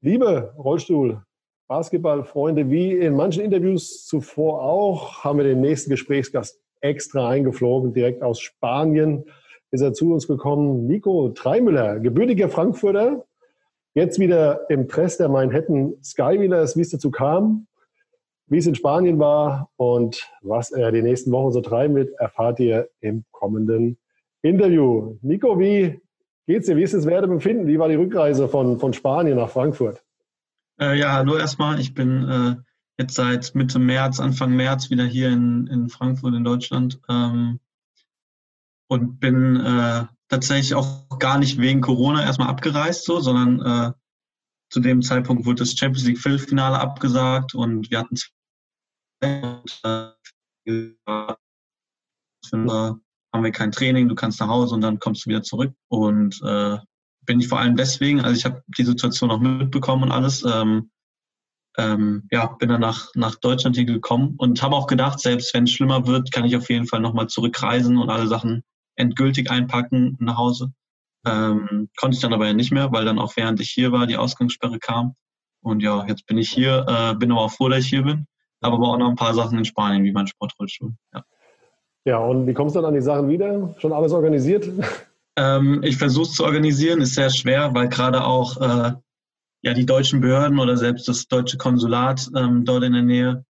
Liebe Rollstuhl, Basketballfreunde, wie in manchen Interviews zuvor auch, haben wir den nächsten Gesprächsgast extra eingeflogen, direkt aus Spanien ist er zu uns gekommen. Nico Treimüller, gebürtiger Frankfurter, jetzt wieder im Press der Manhattan Skywheelers, wie es dazu kam, wie es in Spanien war und was er die nächsten Wochen so treiben wird, erfahrt ihr im kommenden Interview. Nico, wie geht's dir? Wie ist das Werdebefinden? Wie war die Rückreise von, von Spanien nach Frankfurt? Äh, ja, hallo erstmal. Ich bin äh, jetzt seit Mitte März, Anfang März wieder hier in, in Frankfurt in Deutschland ähm, und bin äh, tatsächlich auch gar nicht wegen Corona erstmal abgereist, so, sondern äh, zu dem Zeitpunkt wurde das Champions League Viertelfinale abgesagt und wir hatten äh, haben wir kein Training, du kannst nach Hause und dann kommst du wieder zurück. Und äh, bin ich vor allem deswegen, also ich habe die Situation auch mitbekommen und alles, ähm, ähm, ja, bin dann nach, nach Deutschland hier gekommen und habe auch gedacht, selbst wenn es schlimmer wird, kann ich auf jeden Fall nochmal zurückreisen und alle Sachen endgültig einpacken nach Hause. Ähm, konnte ich dann aber ja nicht mehr, weil dann auch während ich hier war, die Ausgangssperre kam. Und ja, jetzt bin ich hier, äh, bin aber auch froh, dass ich hier bin. Aber auch noch ein paar Sachen in Spanien, wie mein Sportrollstuhl. Ja. Ja, und wie kommst du dann an die Sachen wieder? Schon alles organisiert? Ähm, ich versuche es zu organisieren, ist sehr schwer, weil gerade auch äh, ja, die deutschen Behörden oder selbst das deutsche Konsulat ähm, dort in der Nähe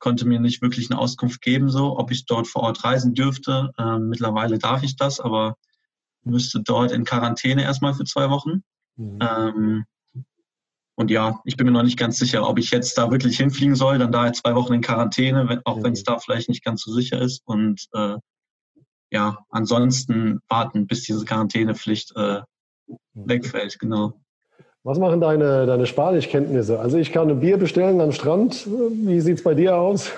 konnte mir nicht wirklich eine Auskunft geben, so ob ich dort vor Ort reisen dürfte. Ähm, mittlerweile darf ich das, aber müsste dort in Quarantäne erstmal für zwei Wochen. Mhm. Ähm, und ja, ich bin mir noch nicht ganz sicher, ob ich jetzt da wirklich hinfliegen soll, dann da zwei Wochen in Quarantäne, auch mhm. wenn es da vielleicht nicht ganz so sicher ist. Und äh, ja, ansonsten warten, bis diese Quarantänepflicht äh, mhm. wegfällt, genau. Was machen deine, deine Spanischkenntnisse? Also ich kann ein Bier bestellen am Strand. Wie sieht es bei dir aus?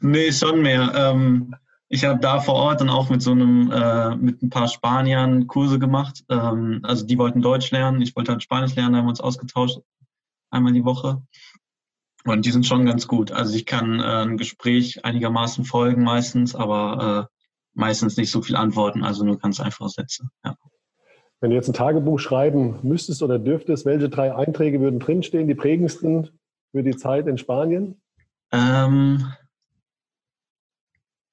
Nee, schon mehr. Ähm, ich habe da vor Ort dann auch mit so einem, äh, mit ein paar Spaniern Kurse gemacht. Ähm, also die wollten Deutsch lernen, ich wollte halt Spanisch lernen, da haben wir uns ausgetauscht, einmal die Woche. Und die sind schon ganz gut. Also ich kann äh, ein Gespräch einigermaßen folgen meistens, aber äh, meistens nicht so viel antworten, also nur ganz einfache Sätze. Ja. Wenn du jetzt ein Tagebuch schreiben müsstest oder dürftest, welche drei Einträge würden drinstehen, die prägendsten für die Zeit in Spanien? Ähm,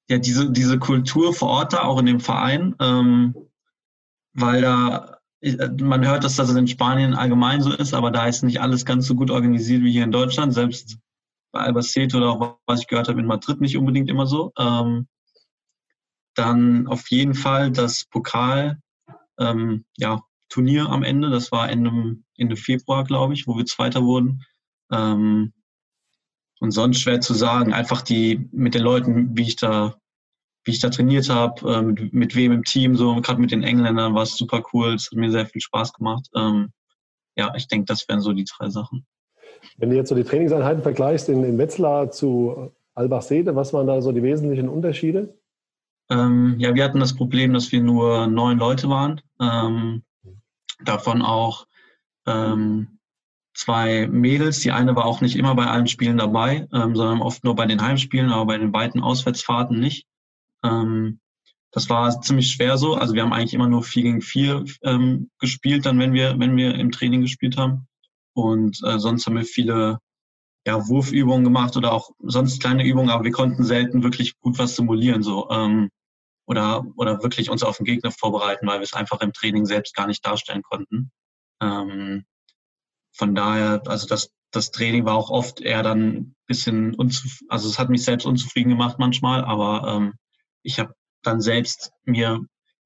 ja, diese, diese Kultur vor Ort da, auch in dem Verein, ähm, weil da, man hört, dass das in Spanien allgemein so ist, aber da ist nicht alles ganz so gut organisiert wie hier in Deutschland, selbst bei Albacete oder auch was ich gehört habe in Madrid nicht unbedingt immer so. Ähm, dann auf jeden Fall das Pokal ähm, ja, Turnier am Ende. Das war Ende, Ende Februar, glaube ich, wo wir Zweiter wurden. Ähm, und sonst schwer zu sagen. Einfach die mit den Leuten, wie ich da, wie ich da trainiert habe, äh, mit, mit, wem im Team, so gerade mit den Engländern war es super cool. Es hat mir sehr viel Spaß gemacht. Ähm, ja, ich denke, das wären so die drei Sachen. Wenn du jetzt so die Trainingseinheiten vergleichst in, in Wetzlar zu Albachsede, was waren da so die wesentlichen Unterschiede? Ähm, ja, wir hatten das Problem, dass wir nur neun Leute waren. Ähm, davon auch ähm, zwei Mädels. Die eine war auch nicht immer bei allen Spielen dabei, ähm, sondern oft nur bei den Heimspielen, aber bei den weiten Auswärtsfahrten nicht. Ähm, das war ziemlich schwer so. Also wir haben eigentlich immer nur vier gegen vier ähm, gespielt, dann wenn wir, wenn wir im Training gespielt haben. Und äh, sonst haben wir viele ja, Wurfübungen gemacht oder auch sonst kleine Übungen, aber wir konnten selten wirklich gut was simulieren so ähm, oder oder wirklich uns auf den Gegner vorbereiten, weil wir es einfach im Training selbst gar nicht darstellen konnten. Ähm, von daher, also das das Training war auch oft eher dann ein bisschen unzufrieden, also es hat mich selbst unzufrieden gemacht manchmal, aber ähm, ich habe dann selbst mir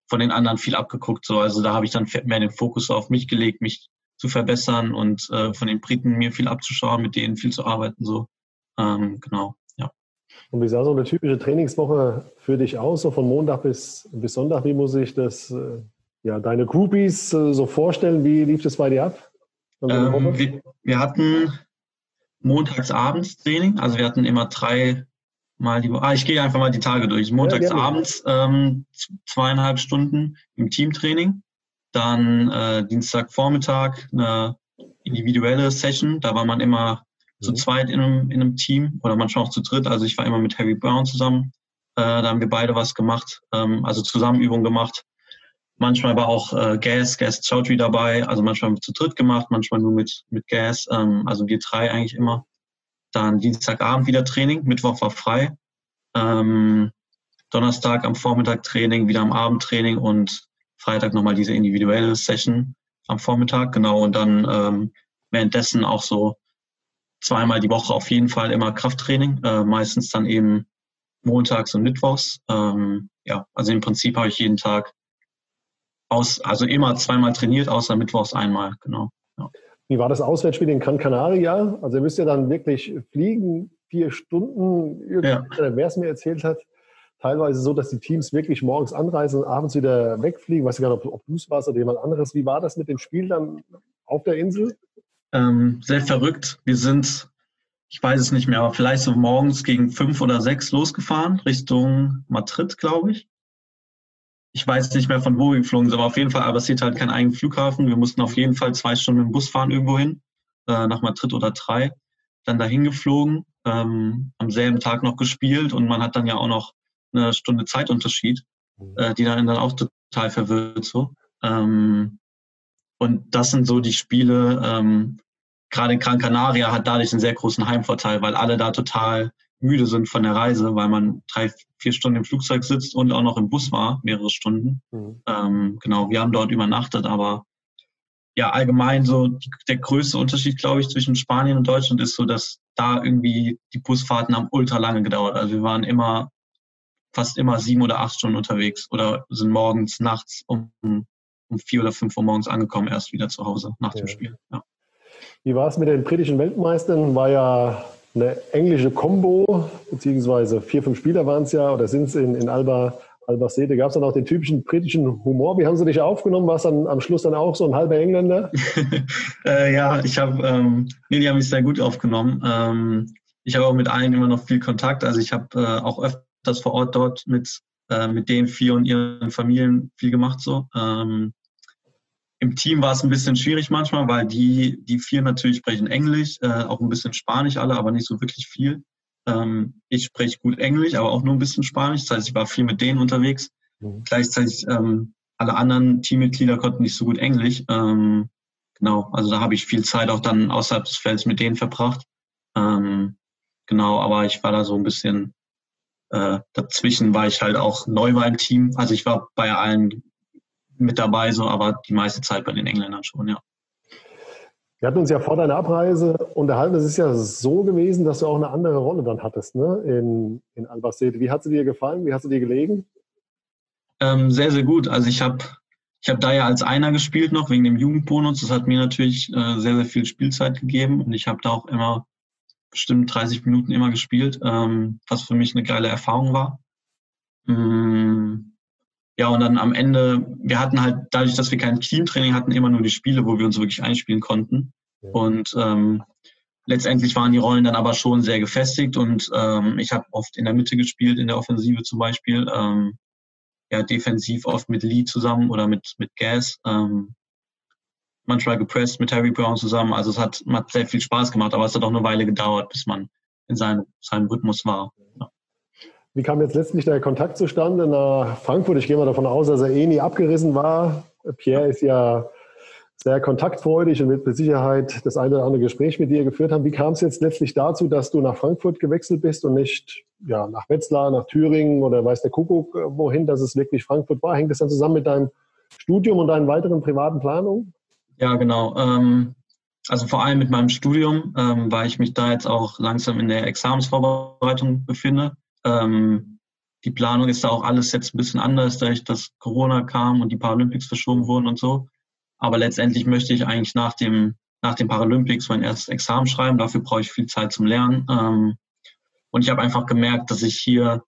von den anderen viel abgeguckt. So, also da habe ich dann mehr den Fokus auf mich gelegt, mich zu verbessern und äh, von den Briten mir viel abzuschauen, mit denen viel zu arbeiten. So, ähm, genau, ja. Und wie sah so eine typische Trainingswoche für dich aus, so von Montag bis, bis Sonntag? Wie muss ich das, äh, ja, deine Groupies äh, so vorstellen? Wie lief das bei dir ab? Ähm, wir, wir, hatten montagsabends Training, also wir hatten immer drei Mal die. Ah, ich gehe einfach mal die Tage durch. Montagsabends ähm, zweieinhalb Stunden im Teamtraining. Dann äh, Dienstagvormittag eine individuelle Session. Da war man immer mhm. zu zweit in einem, in einem Team oder manchmal auch zu dritt. Also ich war immer mit Harry Brown zusammen. Äh, da haben wir beide was gemacht, ähm, also Zusammenübungen gemacht. Manchmal war auch äh, Gas, Gas Chaudhry dabei. Also manchmal zu dritt gemacht, manchmal nur mit, mit Gas. Ähm, also wir drei eigentlich immer. Dann Dienstagabend wieder Training, Mittwoch war frei. Ähm, Donnerstag am Vormittag Training, wieder am Abend Training und Freitag nochmal diese individuelle Session am Vormittag, genau. Und dann ähm, währenddessen auch so zweimal die Woche auf jeden Fall immer Krafttraining, äh, meistens dann eben montags und mittwochs. Ähm, ja, also im Prinzip habe ich jeden Tag aus, also immer zweimal trainiert, außer mittwochs einmal, genau. Ja. Wie war das Auswärtsspiel in Gran Canaria? Also ihr müsst ja dann wirklich fliegen, vier Stunden, ja. wer es mir erzählt hat, teilweise so, dass die Teams wirklich morgens anreisen und abends wieder wegfliegen. Ich weiß gar nicht, ob, ob du es warst oder jemand anderes. Wie war das mit dem Spiel dann auf der Insel? Ähm, sehr verrückt. Wir sind, ich weiß es nicht mehr, aber vielleicht so morgens gegen fünf oder sechs losgefahren, Richtung Madrid, glaube ich. Ich weiß nicht mehr, von wo wir geflogen sind, aber auf jeden Fall, aber es sieht halt keinen eigenen Flughafen. Wir mussten auf jeden Fall zwei Stunden mit dem Bus fahren irgendwo hin, äh, nach Madrid oder drei. Dann dahin geflogen, ähm, am selben Tag noch gespielt und man hat dann ja auch noch eine Stunde Zeitunterschied, mhm. äh, die dann, dann auch total verwirrt so. Ähm, und das sind so die Spiele, ähm, gerade in Gran Canaria hat dadurch einen sehr großen Heimvorteil, weil alle da total müde sind von der Reise, weil man drei, vier Stunden im Flugzeug sitzt und auch noch im Bus war, mehrere Stunden. Mhm. Ähm, genau, wir haben dort übernachtet, aber ja, allgemein so die, der größte Unterschied, glaube ich, zwischen Spanien und Deutschland ist so, dass da irgendwie die Busfahrten haben ultra lange gedauert. Also wir waren immer fast immer sieben oder acht Stunden unterwegs oder sind morgens, nachts um, um vier oder fünf Uhr morgens angekommen, erst wieder zu Hause nach dem Spiel. Ja. Wie war es mit den britischen Weltmeistern? War ja eine englische Combo, beziehungsweise vier, fünf Spieler waren es ja oder sind es in, in Alba, Albacete. Gab es dann auch den typischen britischen Humor? Wie haben sie dich aufgenommen? War es dann am Schluss dann auch so ein halber Engländer? äh, ja, ich habe, ähm, nee, die haben mich sehr gut aufgenommen. Ähm, ich habe auch mit allen immer noch viel Kontakt. Also ich habe äh, auch öfter das vor Ort dort mit, äh, mit den vier und ihren Familien viel gemacht so. Ähm, Im Team war es ein bisschen schwierig manchmal, weil die, die vier natürlich sprechen Englisch, äh, auch ein bisschen Spanisch alle, aber nicht so wirklich viel. Ähm, ich spreche gut Englisch, aber auch nur ein bisschen Spanisch. Das heißt, ich war viel mit denen unterwegs. Mhm. Gleichzeitig ähm, alle anderen Teammitglieder konnten nicht so gut Englisch. Ähm, genau, also da habe ich viel Zeit auch dann außerhalb des Felds mit denen verbracht. Ähm, genau, aber ich war da so ein bisschen äh, dazwischen war ich halt auch neu beim Team. Also ich war bei allen mit dabei, so, aber die meiste Zeit bei den Engländern schon, ja. Wir hatten uns ja vor deiner Abreise unterhalten. Es ist ja so gewesen, dass du auch eine andere Rolle dann hattest ne? in, in Albacete. Wie hat sie dir gefallen? Wie hast du dir gelegen? Ähm, sehr, sehr gut. Also ich habe ich hab da ja als Einer gespielt noch wegen dem Jugendbonus. Das hat mir natürlich äh, sehr, sehr viel Spielzeit gegeben und ich habe da auch immer bestimmt 30 Minuten immer gespielt, ähm, was für mich eine geile Erfahrung war. Ähm, ja, und dann am Ende, wir hatten halt, dadurch, dass wir kein Teamtraining hatten, immer nur die Spiele, wo wir uns wirklich einspielen konnten. Ja. Und ähm, letztendlich waren die Rollen dann aber schon sehr gefestigt und ähm, ich habe oft in der Mitte gespielt, in der Offensive zum Beispiel. Ähm, ja, defensiv oft mit Lee zusammen oder mit, mit Gas. Ähm, manchmal gepresst mit Harry Brown zusammen. Also es hat, hat sehr viel Spaß gemacht, aber es hat auch eine Weile gedauert, bis man in seinem, seinem Rhythmus war. Ja. Wie kam jetzt letztlich der Kontakt zustande nach Frankfurt? Ich gehe mal davon aus, dass er eh nie abgerissen war. Pierre ist ja sehr kontaktfreudig und wird mit Sicherheit das eine oder andere Gespräch mit dir geführt haben. Wie kam es jetzt letztlich dazu, dass du nach Frankfurt gewechselt bist und nicht ja, nach Wetzlar, nach Thüringen oder weiß der Kuckuck wohin, dass es wirklich Frankfurt war? Hängt das dann zusammen mit deinem Studium und deinen weiteren privaten Planungen? Ja, genau. Ähm, also vor allem mit meinem Studium, ähm, weil ich mich da jetzt auch langsam in der Examensvorbereitung befinde. Ähm, die Planung ist da auch alles jetzt ein bisschen anders, dadurch, dass Corona kam und die Paralympics verschoben wurden und so. Aber letztendlich möchte ich eigentlich nach dem, nach dem Paralympics mein erstes Examen schreiben. Dafür brauche ich viel Zeit zum Lernen. Ähm, und ich habe einfach gemerkt, dass ich hier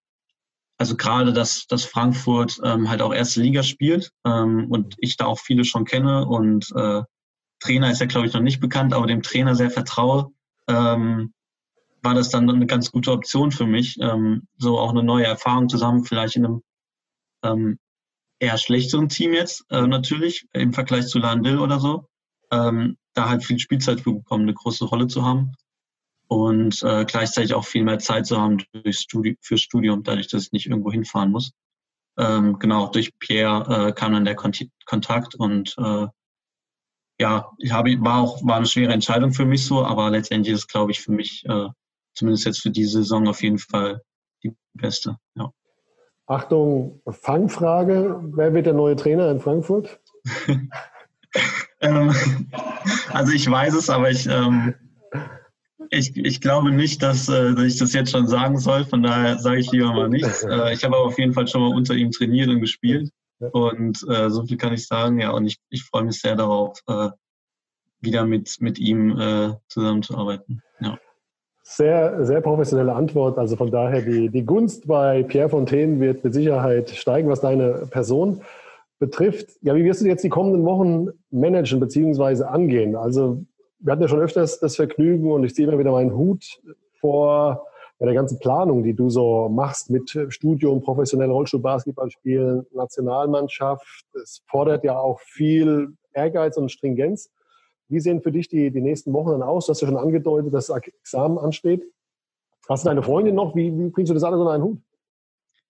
also gerade, dass, dass Frankfurt ähm, halt auch erste Liga spielt ähm, und ich da auch viele schon kenne und äh, Trainer ist ja, glaube ich, noch nicht bekannt, aber dem Trainer sehr vertraue, ähm, war das dann eine ganz gute Option für mich. Ähm, so auch eine neue Erfahrung zusammen, vielleicht in einem ähm, eher schlechteren Team jetzt, äh, natürlich, im Vergleich zu Landil oder so. Ähm, da halt viel Spielzeit für bekommen, eine große Rolle zu haben und äh, gleichzeitig auch viel mehr Zeit zu haben durch Studi fürs Studium, dadurch, dass ich nicht irgendwo hinfahren muss. ähm, genau, durch Pierre äh, kam dann der Kont Kontakt und äh, ja, ich habe, war auch war eine schwere Entscheidung für mich so, aber letztendlich ist, glaube ich, für mich äh, zumindest jetzt für diese Saison auf jeden Fall die beste. Ja. Achtung, Fangfrage: Wer wird der neue Trainer in Frankfurt? ähm, also ich weiß es, aber ich ähm, ich, ich glaube nicht, dass, äh, dass ich das jetzt schon sagen soll, von daher sage ich lieber mal nichts. Äh, ich habe aber auf jeden Fall schon mal unter ihm trainiert und gespielt. Und äh, so viel kann ich sagen, ja, und ich, ich freue mich sehr darauf, äh, wieder mit, mit ihm äh, zusammenzuarbeiten. Ja. Sehr, sehr professionelle Antwort. Also von daher, die, die Gunst bei Pierre Fontaine wird mit Sicherheit steigen, was deine Person betrifft. Ja, wie wirst du jetzt die kommenden Wochen managen bzw. angehen? Also wir hatten ja schon öfters das Vergnügen und ich ziehe immer wieder meinen Hut vor ja, der ganzen Planung, die du so machst mit Studium, professionell Rollstuhl-Basketball spielen, Nationalmannschaft. Es fordert ja auch viel Ehrgeiz und Stringenz. Wie sehen für dich die, die nächsten Wochen dann aus? Du hast ja schon angedeutet, dass das Examen ansteht. Hast du deine Freundin noch? Wie, wie bringst du das alles unter einen Hut?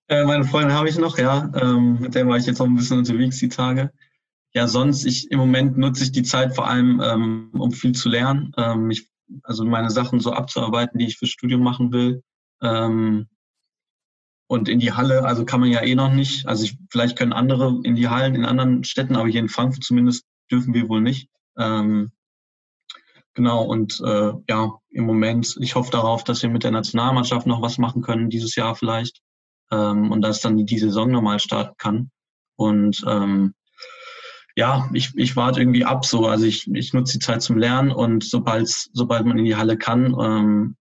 Äh, meine Freundin habe ich noch, ja. Ähm, mit der war ich jetzt auch ein bisschen unterwegs die Tage ja, sonst, ich im Moment nutze ich die Zeit vor allem, ähm, um viel zu lernen. Ähm, ich, also meine Sachen so abzuarbeiten, die ich fürs Studium machen will. Ähm, und in die Halle, also kann man ja eh noch nicht. Also ich, vielleicht können andere in die Hallen in anderen Städten, aber hier in Frankfurt zumindest dürfen wir wohl nicht. Ähm, genau, und äh, ja, im Moment, ich hoffe darauf, dass wir mit der Nationalmannschaft noch was machen können, dieses Jahr vielleicht. Ähm, und dass dann die, Saison nochmal starten kann. Und ähm, ja, ich, ich warte irgendwie ab so. Also ich, ich nutze die Zeit zum Lernen und sobald, sobald man in die Halle kann, ähm,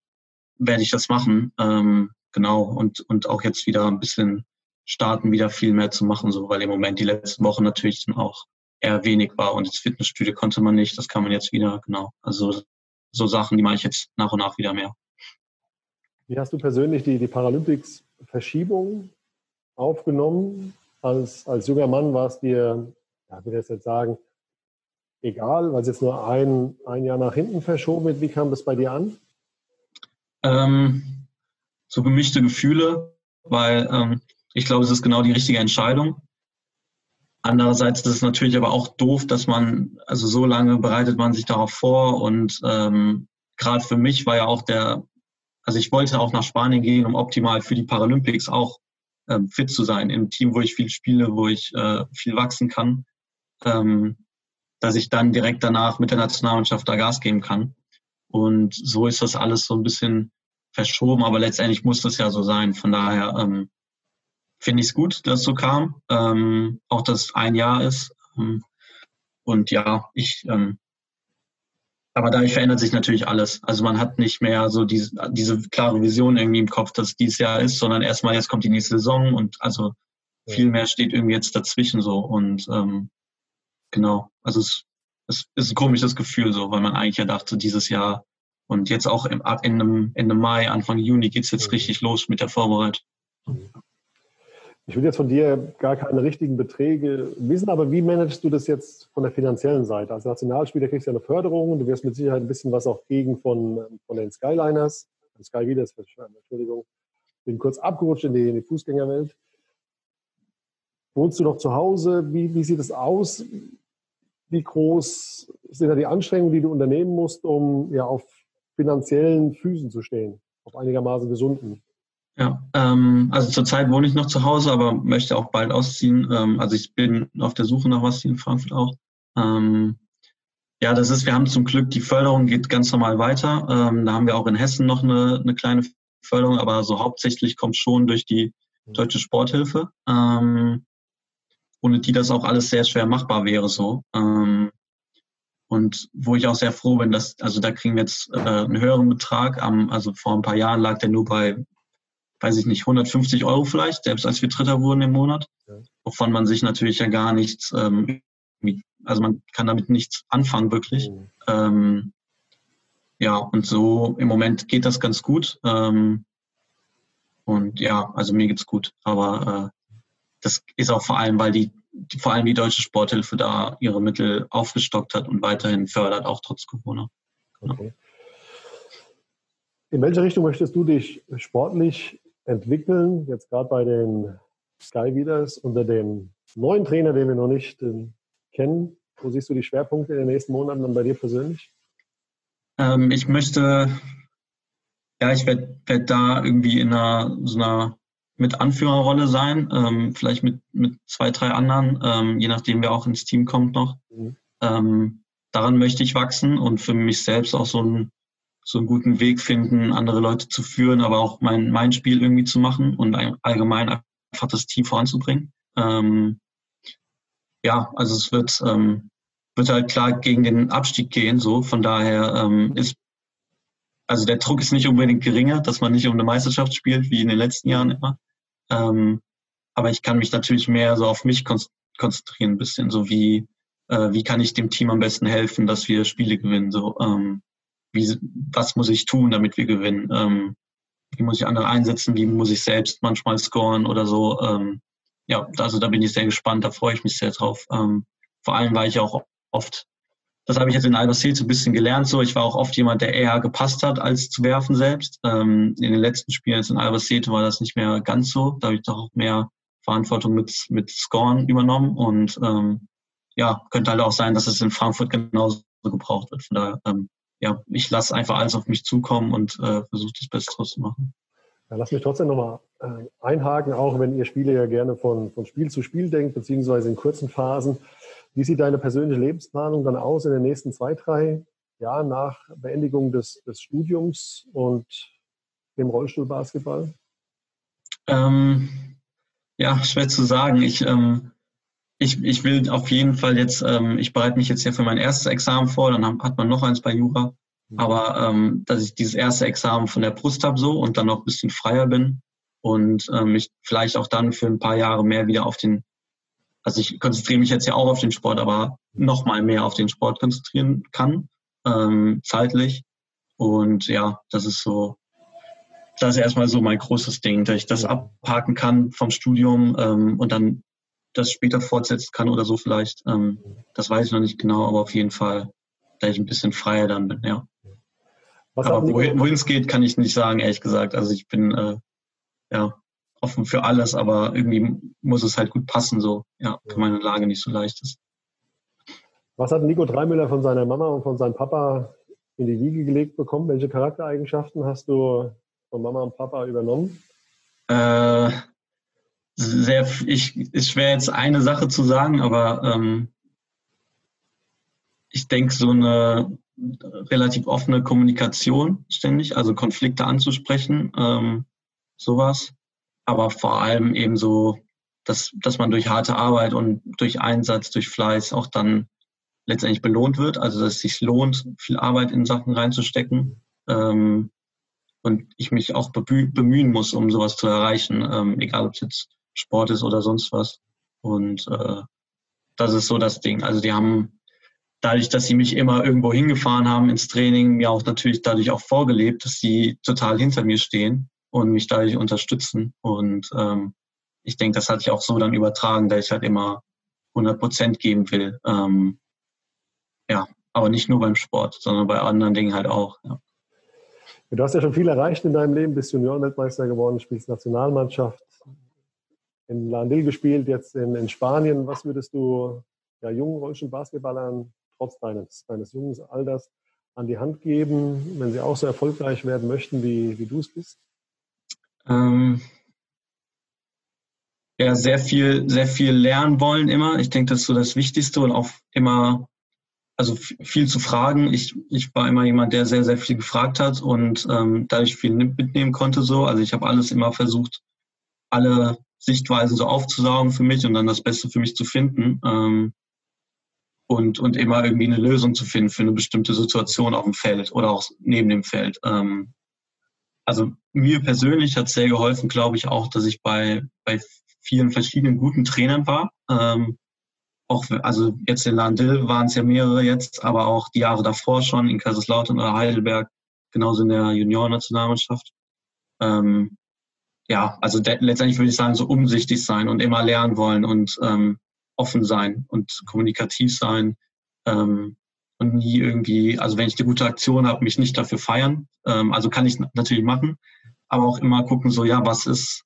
werde ich das machen. Ähm, genau. Und, und auch jetzt wieder ein bisschen starten, wieder viel mehr zu machen, so, weil im Moment die letzten Wochen natürlich dann auch eher wenig war und ins Fitnessstudio konnte man nicht. Das kann man jetzt wieder, genau. Also so Sachen, die mache ich jetzt nach und nach wieder mehr. Wie hast du persönlich die, die Paralympics-Verschiebung aufgenommen? Als, als junger Mann war es dir ja, würde jetzt sagen, egal, weil es jetzt nur ein, ein Jahr nach hinten verschoben wird. Wie kam das bei dir an? Ähm, so gemischte Gefühle, weil ähm, ich glaube, es ist genau die richtige Entscheidung. Andererseits ist es natürlich aber auch doof, dass man, also so lange bereitet man sich darauf vor und ähm, gerade für mich war ja auch der, also ich wollte auch nach Spanien gehen, um optimal für die Paralympics auch ähm, fit zu sein, im Team, wo ich viel spiele, wo ich äh, viel wachsen kann ähm, dass ich dann direkt danach mit der Nationalmannschaft da Gas geben kann. Und so ist das alles so ein bisschen verschoben, aber letztendlich muss das ja so sein. Von daher ähm, finde ich es gut, dass es so kam. Ähm, auch dass es ein Jahr ist. Ähm, und ja, ich, ähm, aber dadurch verändert sich natürlich alles. Also man hat nicht mehr so diese, diese klare Vision irgendwie im Kopf, dass es dieses Jahr ist, sondern erstmal jetzt kommt die nächste Saison und also viel mehr steht irgendwie jetzt dazwischen so. Und ähm, Genau. Also es, es ist ein komisches Gefühl so, weil man eigentlich ja dachte, dieses Jahr und jetzt auch im, Ende, Ende Mai, Anfang Juni geht es jetzt richtig los mit der Vorbereitung. Ich will jetzt von dir gar keine richtigen Beträge wissen, aber wie managst du das jetzt von der finanziellen Seite? Als Nationalspieler kriegst du ja eine Förderung, du wirst mit Sicherheit ein bisschen was auch gegen von, von den Skyliners, Sky Leaders, Entschuldigung, bin kurz abgerutscht in die, in die Fußgängerwelt. Wohnst du noch zu Hause? Wie, wie sieht es aus? Wie groß sind da die Anstrengungen, die du unternehmen musst, um ja auf finanziellen Füßen zu stehen, auf einigermaßen gesunden? Ja, ähm, also zurzeit wohne ich noch zu Hause, aber möchte auch bald ausziehen. Ähm, also ich bin auf der Suche nach was hier in Frankfurt auch. Ähm, ja, das ist, wir haben zum Glück, die Förderung geht ganz normal weiter. Ähm, da haben wir auch in Hessen noch eine, eine kleine Förderung, aber so hauptsächlich kommt schon durch die mhm. Deutsche Sporthilfe. Ähm, ohne die das auch alles sehr schwer machbar wäre so. Ähm, und wo ich auch sehr froh bin, dass, also da kriegen wir jetzt äh, einen höheren Betrag. Am, also vor ein paar Jahren lag der nur bei, weiß ich nicht, 150 Euro vielleicht, selbst als wir Dritter wurden im Monat, wovon man sich natürlich ja gar nichts, ähm, also man kann damit nichts anfangen wirklich. Mhm. Ähm, ja, und so im Moment geht das ganz gut. Ähm, und ja, also mir geht's gut. Aber äh, das ist auch vor allem, weil die, die, vor allem die Deutsche Sporthilfe da ihre Mittel aufgestockt hat und weiterhin fördert, auch trotz Corona. Okay. In welche Richtung möchtest du dich sportlich entwickeln? Jetzt gerade bei den Sky ist, unter dem neuen Trainer, den wir noch nicht äh, kennen. Wo siehst du die Schwerpunkte in den nächsten Monaten dann bei dir persönlich? Ähm, ich möchte, ja, ich werde werd da irgendwie in einer so einer mit Anführerrolle sein, ähm, vielleicht mit, mit zwei, drei anderen, ähm, je nachdem, wer auch ins Team kommt noch. Mhm. Ähm, daran möchte ich wachsen und für mich selbst auch so einen, so einen guten Weg finden, andere Leute zu führen, aber auch mein, mein Spiel irgendwie zu machen und allgemein einfach das Team voranzubringen. Ähm, ja, also es wird, ähm, wird halt klar gegen den Abstieg gehen, so. Von daher ähm, ist, also der Druck ist nicht unbedingt geringer, dass man nicht um eine Meisterschaft spielt, wie in den letzten Jahren immer. Ähm, aber ich kann mich natürlich mehr so auf mich konzentrieren, ein bisschen so wie, äh, wie kann ich dem Team am besten helfen, dass wir Spiele gewinnen, so, ähm, wie, was muss ich tun, damit wir gewinnen, ähm, wie muss ich andere einsetzen, wie muss ich selbst manchmal scoren oder so, ähm, ja, also da bin ich sehr gespannt, da freue ich mich sehr drauf. Ähm, vor allem, weil ich auch oft, das habe ich jetzt in Albacete so ein bisschen gelernt, so ich war auch oft jemand, der eher gepasst hat, als zu werfen selbst. Ähm, in den letzten Spielen jetzt in Albacete war das nicht mehr ganz so, da habe ich doch auch mehr Verantwortung mit, mit Scoren übernommen und ähm, ja, könnte halt auch sein, dass es in Frankfurt genauso gebraucht wird. Von daher, ähm, ja, ich lasse einfach alles auf mich zukommen und äh, versuche das Beste draus zu machen. Ja, lass mich trotzdem nochmal äh, einhaken, auch wenn ihr Spiele ja gerne von, von Spiel zu Spiel denkt, beziehungsweise in kurzen Phasen. Wie sieht deine persönliche Lebensplanung dann aus in den nächsten zwei, drei Jahren nach Beendigung des, des Studiums und dem Rollstuhlbasketball? Ähm, ja, schwer zu sagen. Ich, ähm, ich, ich will auf jeden Fall jetzt, ähm, ich bereite mich jetzt ja für mein erstes Examen vor, dann hat man noch eins bei Jura. Mhm. Aber ähm, dass ich dieses erste Examen von der Brust habe so und dann noch ein bisschen freier bin und ähm, mich vielleicht auch dann für ein paar Jahre mehr wieder auf den, also ich konzentriere mich jetzt ja auch auf den Sport, aber noch mal mehr auf den Sport konzentrieren kann, ähm, zeitlich. Und ja, das ist so, das ist erstmal so mein großes Ding, dass ich das abhaken kann vom Studium ähm, und dann das später fortsetzen kann oder so vielleicht. Ähm, das weiß ich noch nicht genau, aber auf jeden Fall, da ich ein bisschen freier dann bin, ja. Was Aber wohin es geht, kann ich nicht sagen, ehrlich gesagt. Also ich bin äh, ja offen für alles, aber irgendwie muss es halt gut passen, so, ja, wenn meine Lage nicht so leicht ist. Was hat Nico Dreimüller von seiner Mama und von seinem Papa in die Wiege gelegt bekommen? Welche Charaktereigenschaften hast du von Mama und Papa übernommen? Äh, sehr, ich, ist schwer jetzt eine Sache zu sagen, aber ähm, ich denke, so eine relativ offene Kommunikation ständig, also Konflikte anzusprechen, ähm, sowas. Aber vor allem eben so, dass, dass man durch harte Arbeit und durch Einsatz, durch Fleiß auch dann letztendlich belohnt wird, also dass es sich lohnt, viel Arbeit in Sachen reinzustecken. Ähm, und ich mich auch bemühen muss, um sowas zu erreichen, ähm, egal ob es jetzt Sport ist oder sonst was. Und äh, das ist so das Ding. Also die haben dadurch, dass sie mich immer irgendwo hingefahren haben ins Training, mir auch natürlich dadurch auch vorgelebt, dass sie total hinter mir stehen und mich dadurch unterstützen. Und ähm, ich denke, das hatte ich auch so dann übertragen, dass ich halt immer 100 Prozent geben will. Ähm, ja, aber nicht nur beim Sport, sondern bei anderen Dingen halt auch. Ja. Du hast ja schon viel erreicht in deinem Leben, bist Juniorenweltmeister geworden, spielst Nationalmannschaft, in Landil gespielt, jetzt in, in Spanien. Was würdest du ja, jungen deutschen Basketballern trotz deines, deines jungen Alters an die Hand geben, wenn sie auch so erfolgreich werden möchten, wie, wie du es bist? Ähm, ja, sehr viel, sehr viel lernen wollen immer. Ich denke, das ist so das Wichtigste und auch immer, also viel zu fragen. Ich, ich war immer jemand, der sehr, sehr viel gefragt hat und ähm, dadurch viel mitnehmen konnte so. Also ich habe alles immer versucht, alle Sichtweisen so aufzusaugen für mich und dann das Beste für mich zu finden. Ähm, und, und immer irgendwie eine Lösung zu finden für eine bestimmte Situation auf dem Feld oder auch neben dem Feld. Ähm, also mir persönlich hat sehr geholfen, glaube ich, auch, dass ich bei, bei vielen verschiedenen guten Trainern war. Ähm, auch, also jetzt in Landil waren es ja mehrere jetzt, aber auch die Jahre davor schon in Kaiserslautern oder Heidelberg, genauso in der Juniorennationalmannschaft. Ähm, ja, also letztendlich würde ich sagen, so umsichtig sein und immer lernen wollen und ähm, offen sein und kommunikativ sein ähm, und nie irgendwie, also wenn ich eine gute Aktion habe, mich nicht dafür feiern. Ähm, also kann ich natürlich machen, aber auch immer gucken, so ja, was ist,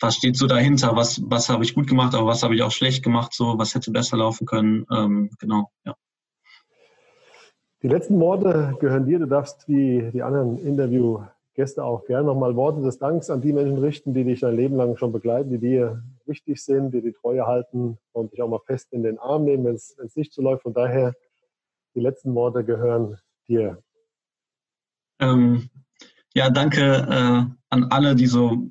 was steht so dahinter, was, was habe ich gut gemacht, aber was habe ich auch schlecht gemacht, so, was hätte besser laufen können. Ähm, genau, ja. Die letzten Worte gehören dir. Du darfst wie die anderen Interviewgäste auch gerne nochmal Worte des Danks an die Menschen richten, die dich dein Leben lang schon begleiten, die dir wichtig sind, die die Treue halten und dich auch mal fest in den Arm nehmen, wenn es nicht so läuft. Von daher, die letzten Worte gehören dir. Ähm, ja, danke äh, an alle, die so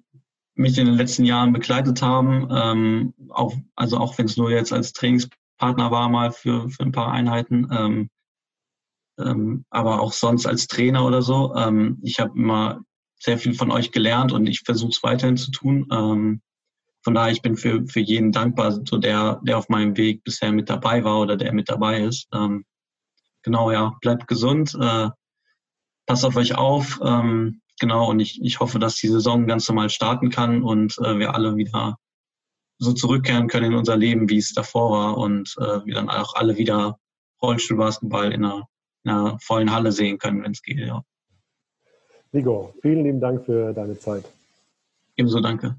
mich in den letzten Jahren begleitet haben. Ähm, auch, also auch wenn es nur jetzt als Trainingspartner war, mal für, für ein paar Einheiten. Ähm, ähm, aber auch sonst als Trainer oder so. Ähm, ich habe immer sehr viel von euch gelernt und ich versuche es weiterhin zu tun. Ähm, von daher, ich bin für, für jeden dankbar, so der, der auf meinem Weg bisher mit dabei war oder der mit dabei ist. Ähm, genau, ja, bleibt gesund, äh, passt auf euch auf. Ähm, genau, und ich, ich hoffe, dass die Saison ganz normal starten kann und äh, wir alle wieder so zurückkehren können in unser Leben, wie es davor war und äh, wir dann auch alle wieder Rollstuhlbasketball in einer in einer vollen Halle sehen können, wenn es geht. Ja. Nico, vielen lieben Dank für deine Zeit. Ebenso danke.